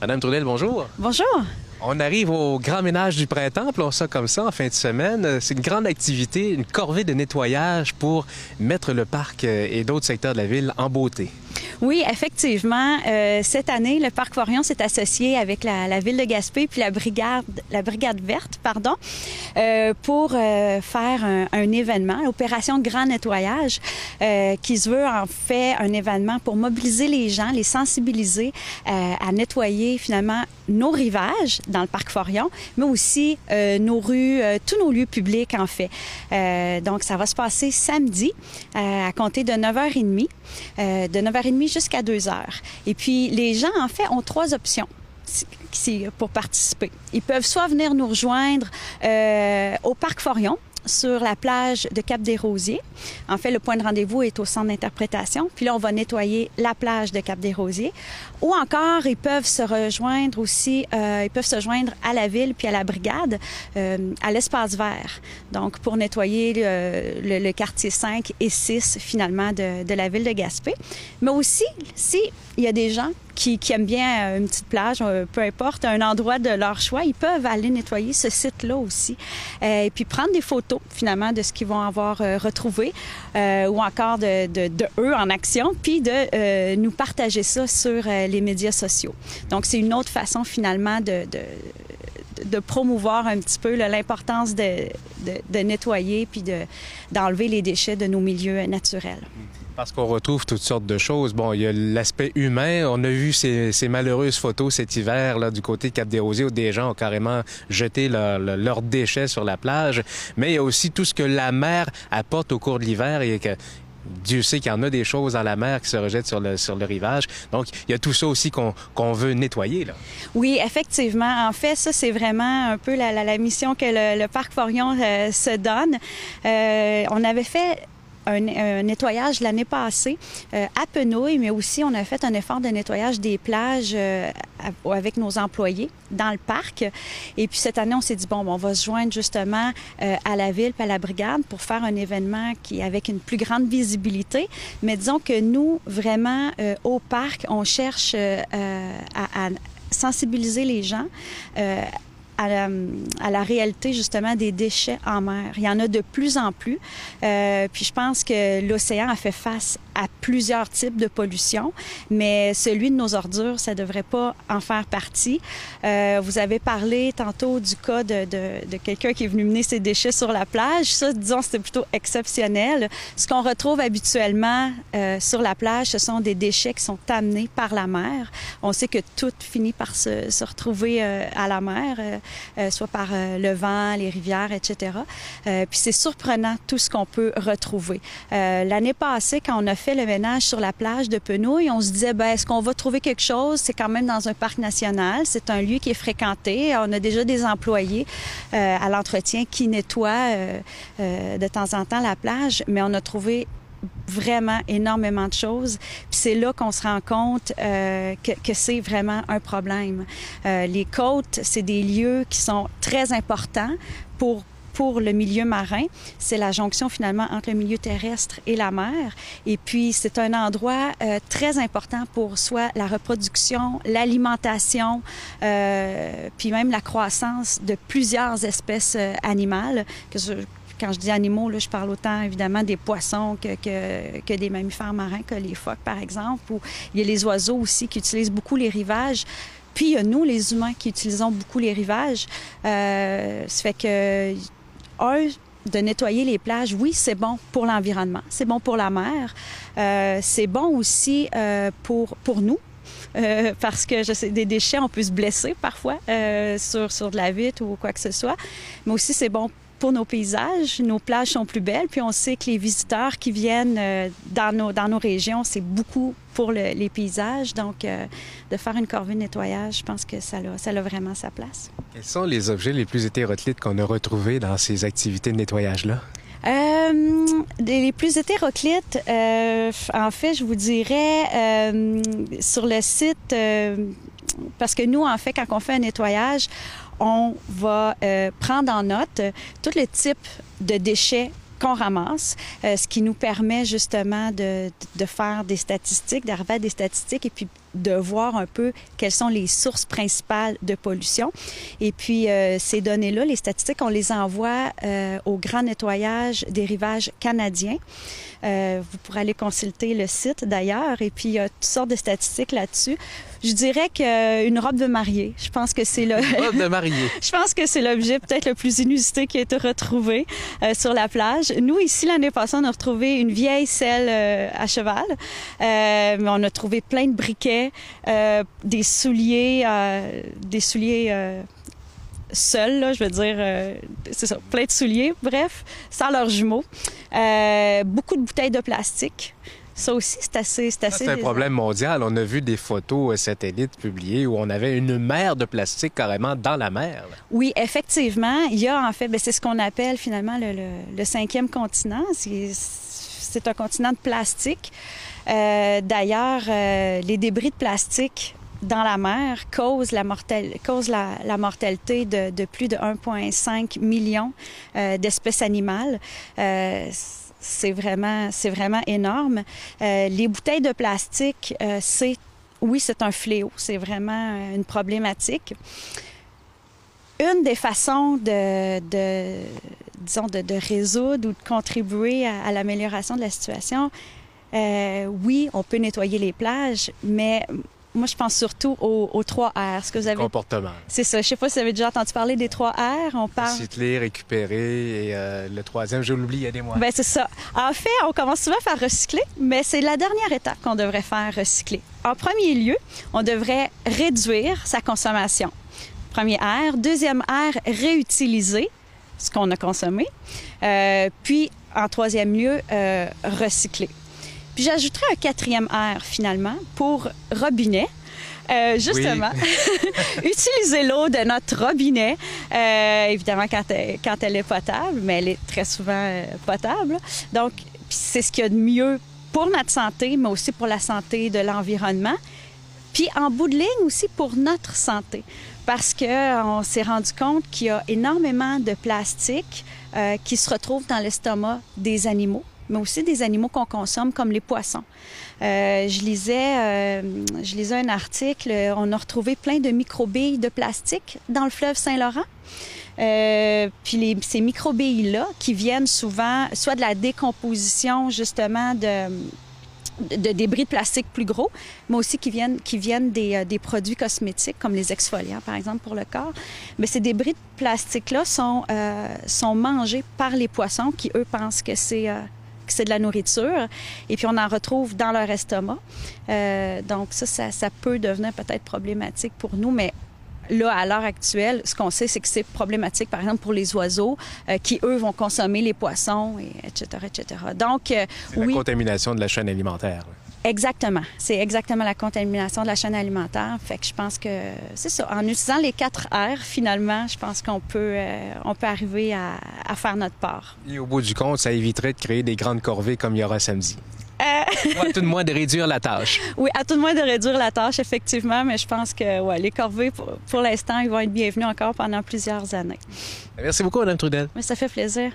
Madame Trudel, bonjour. Bonjour. On arrive au grand ménage du printemps, appelons ça comme ça, en fin de semaine. C'est une grande activité, une corvée de nettoyage pour mettre le parc euh, et d'autres secteurs de la ville en beauté. Oui, effectivement. Euh, cette année, le Parc Forion s'est associé avec la, ville de Gaspé puis la brigade, la brigade verte, pardon, euh, pour euh, faire un, événement, l'opération Grand Nettoyage, qui se veut en fait un événement pour mobiliser les gens, les sensibiliser à nettoyer finalement nos rivages dans le Parc Forion, mais aussi nos rues, tous nos lieux publics en fait. donc, ça va se passer samedi à compter de 9h30. de 9h30 jusqu'à 2 heures. Et puis, les gens, en fait, ont trois options pour participer. Ils peuvent soit venir nous rejoindre euh, au Parc Forion, sur la plage de Cap des Rosiers. En fait, le point de rendez-vous est au centre d'interprétation. Puis là, on va nettoyer la plage de Cap des Rosiers. Ou encore, ils peuvent se rejoindre aussi, euh, ils peuvent se joindre à la ville puis à la brigade, euh, à l'espace vert. Donc, pour nettoyer le, le, quartier 5 et 6, finalement, de, de la ville de Gaspé. Mais aussi, si il y a des gens qui, aiment bien une petite plage, peu importe, un endroit de leur choix, ils peuvent aller nettoyer ce site-là aussi. Euh, et puis prendre des photos, finalement, de ce qu'ils vont avoir euh, retrouvé euh, ou encore de, eux en action, puis de euh, nous partager ça sur euh, les médias sociaux. Donc, c'est une autre façon, finalement, de de promouvoir un petit peu l'importance de, de, nettoyer puis d'enlever les déchets de nos milieux naturels. Parce qu'on retrouve toutes sortes de choses. Bon, il y a l'aspect humain. On a vu ces, ces, malheureuses photos cet hiver là, du côté de Cap-des-Rosiers où des gens ont carrément jeté leurs leur déchets sur la plage. Mais il y a aussi tout ce que la mer apporte au cours de l'hiver et que Dieu sait qu'il y en a des choses dans la mer qui se rejettent sur le, sur le rivage. Donc, il y a tout ça aussi qu'on qu veut nettoyer. Là. Oui, effectivement. En fait, ça, c'est vraiment un peu la, la, mission que le, le Parc Forion euh, se donne. Euh, on avait fait un, nettoyage l'année passée euh, à Penouille, mais aussi on a fait un effort de nettoyage des plages euh, avec nos employés dans le parc. Et puis cette année, on s'est dit, bon, on va se joindre justement euh, à la ville et à la brigade pour faire un événement qui avec une plus grande visibilité. Mais disons que nous, vraiment, au parc, on cherche à, sensibiliser les gens à la, réalité justement des déchets en mer. Il y en a de plus en plus. Euh, puis je pense que l'océan a fait face à plusieurs types de pollution, mais celui de nos ordures, ça devrait pas en faire partie. Euh, vous avez parlé tantôt du cas de, de, de quelqu'un qui est venu mener ses déchets sur la plage. Ça, disons, c'était plutôt exceptionnel. Ce qu'on retrouve habituellement euh, sur la plage, ce sont des déchets qui sont amenés par la mer. On sait que tout finit par se, se retrouver euh, à la mer, soit par le vent, les rivières, etc. Puis c'est surprenant tout ce qu'on peut retrouver. L'année passée, quand on a fait le ménage sur la plage de Penouille, on se disait, ben, est-ce qu'on va trouver quelque chose? C'est quand même dans un parc national. C'est un lieu qui est fréquenté. On a déjà des employés euh, à l'entretien qui nettoient euh, euh, de temps en temps la plage, mais on a trouvé vraiment énormément de choses. Puis c'est là qu'on se rend compte que, que c'est vraiment un problème. Les côtes, c'est des lieux qui sont très importants pour pour le milieu marin. C'est la jonction finalement entre le milieu terrestre et la mer. Et puis c'est un endroit euh, très important pour soit la reproduction, l'alimentation, euh, puis même la croissance de plusieurs espèces euh, animales quand je dis animaux, je parle autant évidemment des poissons que, des mammifères marins, que les phoques par exemple, ou il y a les oiseaux aussi qui utilisent beaucoup les rivages. Puis il y a nous, les humains, qui utilisons beaucoup les rivages. Euh, ça fait que un, de nettoyer les plages, oui, c'est bon pour l'environnement, c'est bon pour la mer, euh, c'est bon aussi euh, pour, pour nous. Euh, parce que je sais, des déchets, on peut se blesser parfois sur, sur de la vitre ou quoi que ce soit. Mais aussi, c'est bon pour nos paysages. Nos plages sont plus belles, puis on sait que les visiteurs qui viennent euh, dans, nos, dans nos régions, c'est beaucoup pour le, les paysages. Donc, euh, de faire une corvée de nettoyage, je pense que ça a, ça a vraiment sa place. Quels sont les objets les plus hétéroclites qu'on a retrouvés dans ces activités de nettoyage-là? Euh, les plus hétéroclites, euh, en fait, je vous dirais, sur le site, parce que nous, en fait, quand on fait un nettoyage, on va euh, prendre en note tout le type de déchets qu'on ramasse, euh, ce qui nous permet justement de, de faire des statistiques, d'arriver à des statistiques et puis de voir un peu quelles sont les sources principales de pollution. Et puis, euh, ces données-là, les statistiques, on les envoie euh, au grand nettoyage des rivages canadiens. Euh, vous pourrez aller consulter le site d'ailleurs. Et puis, il y a toutes sortes de statistiques là-dessus. Je dirais qu'une robe de mariée, je pense que c'est le. robe de mariée. je pense que c'est l'objet peut-être le plus inusité qui a été retrouvé sur la plage. Nous, ici, l'année passée, on a retrouvé une vieille selle à cheval. Mais on a trouvé plein de briquets, euh, des souliers, euh, des souliers euh, seuls, là, je veux dire, euh, c'est ça, plein de souliers, bref, sans leurs jumeaux. Euh, beaucoup de bouteilles de plastique. Ça aussi, c'est assez, c'est assez. Un problème mondial. On a vu des photos satellites publiées où on avait une mer de plastique carrément dans la mer. là. Oui, effectivement. Il y a en fait, ben, c'est ce qu'on appelle finalement le, le- le cinquième continent. C'est, c'est un continent de plastique. Euh, d'ailleurs, euh, les débris de plastique dans la mer causent la, mortalité de, plus de 1,5 million euh, d'espèces animales. C'est vraiment, vraiment énorme. Les bouteilles de plastique, c'est oui, c'est un fléau. C'est vraiment une problématique une des façons de disons, de, de résoudre ou de contribuer à, à l'amélioration de la situation, euh, oui, on peut nettoyer les plages, mais moi, je pense surtout aux, aux trois R. Ce que vous avez, Comportement. c'est ça. Je sais pas si vous avez déjà entendu parler des trois R. On parle. Recycler, récupérer et euh, le troisième, je l'oublie, aidez-moi. Ben c'est ça. En fait, on commence souvent par recycler, mais c'est la dernière étape qu'on devrait faire recycler. En premier lieu, on devrait réduire sa consommation. Premier R. Deuxième R, réutiliser ce qu'on a consommé. Euh, puis, en troisième lieu, euh, recycler. Puis j'ajouterais un quatrième R finalement pour robinet. Euh, justement, utiliser l'eau de notre robinet, euh, évidemment quand elle, quand elle est potable, mais elle est très souvent euh, potable. Donc, c'est ce qu'il y a de mieux pour notre santé, mais aussi pour la santé de l'environnement. Puis en bout de ligne aussi pour notre santé, parce que on s'est rendu compte qu'il y a énormément de plastique euh, qui se retrouve dans l'estomac des animaux, mais aussi des animaux qu'on consomme comme les poissons. Euh, je lisais, euh, je lisais un article, on a retrouvé plein de microbilles de plastique dans le fleuve Saint-Laurent. Euh, puis les, ces microbilles-là, qui viennent souvent soit de la décomposition justement de, de débris de plastique plus gros, mais aussi qui viennent, qui viennent des, euh, des produits cosmétiques, comme les exfoliants, par exemple, pour le corps. Mais ces débris de plastique-là sont, euh, sont mangés par les poissons qui, eux, pensent que c'est... euh, c'est de la nourriture, et puis on en retrouve dans leur estomac. Donc ça, ça, ça peut devenir peut-être problématique pour nous, mais là, à l'heure actuelle, ce qu'on sait, c'est que c'est problématique, par exemple, pour les oiseaux euh, qui, eux, vont consommer les poissons, et etc., etc. Donc, euh, C'est la oui, contamination de la chaîne alimentaire. exactement. C'est exactement la contamination de la chaîne alimentaire. Fait que je pense que c'est ça. En utilisant les quatre R, finalement, je pense qu'on peut, euh, on peut arriver à, à faire notre part. Et au bout du compte, ça éviterait de créer des grandes corvées comme il y aura samedi. Ou à tout de moins de réduire la tâche. oui, à tout le moins de réduire la tâche, effectivement, mais je pense que ouais, les corvées, pour, pour l'instant, ils vont être bienvenus encore pendant plusieurs années. Merci beaucoup, Mme Trudel. Mais ça fait plaisir.